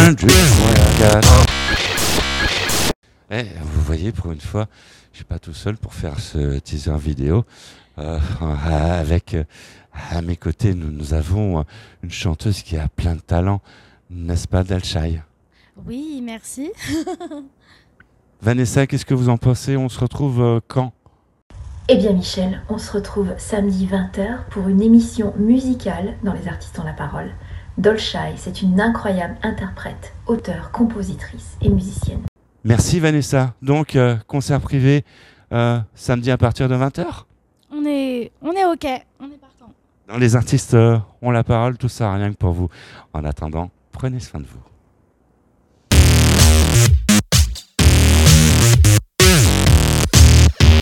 fin du podcast. Eh, vous voyez, pour une fois, je suis pas tout seul pour faire ce teaser vidéo. Euh, avec euh, à mes côtés, nous, nous avons euh, une chanteuse qui a plein de talent, n'est-ce pas, Dalshai Oui, merci. Vanessa, qu'est-ce que vous en pensez? On se retrouve euh, quand? Eh bien Michel, on se retrouve samedi 20h pour une émission musicale dans Les Artistes ont la parole. Dolchai, c'est une incroyable interprète, auteure, compositrice et musicienne. Merci Vanessa. Donc, euh, concert privé euh, samedi à partir de 20h On est, on est OK. On est partant. Les artistes euh, ont la parole, tout ça rien que pour vous. En attendant, prenez soin de vous.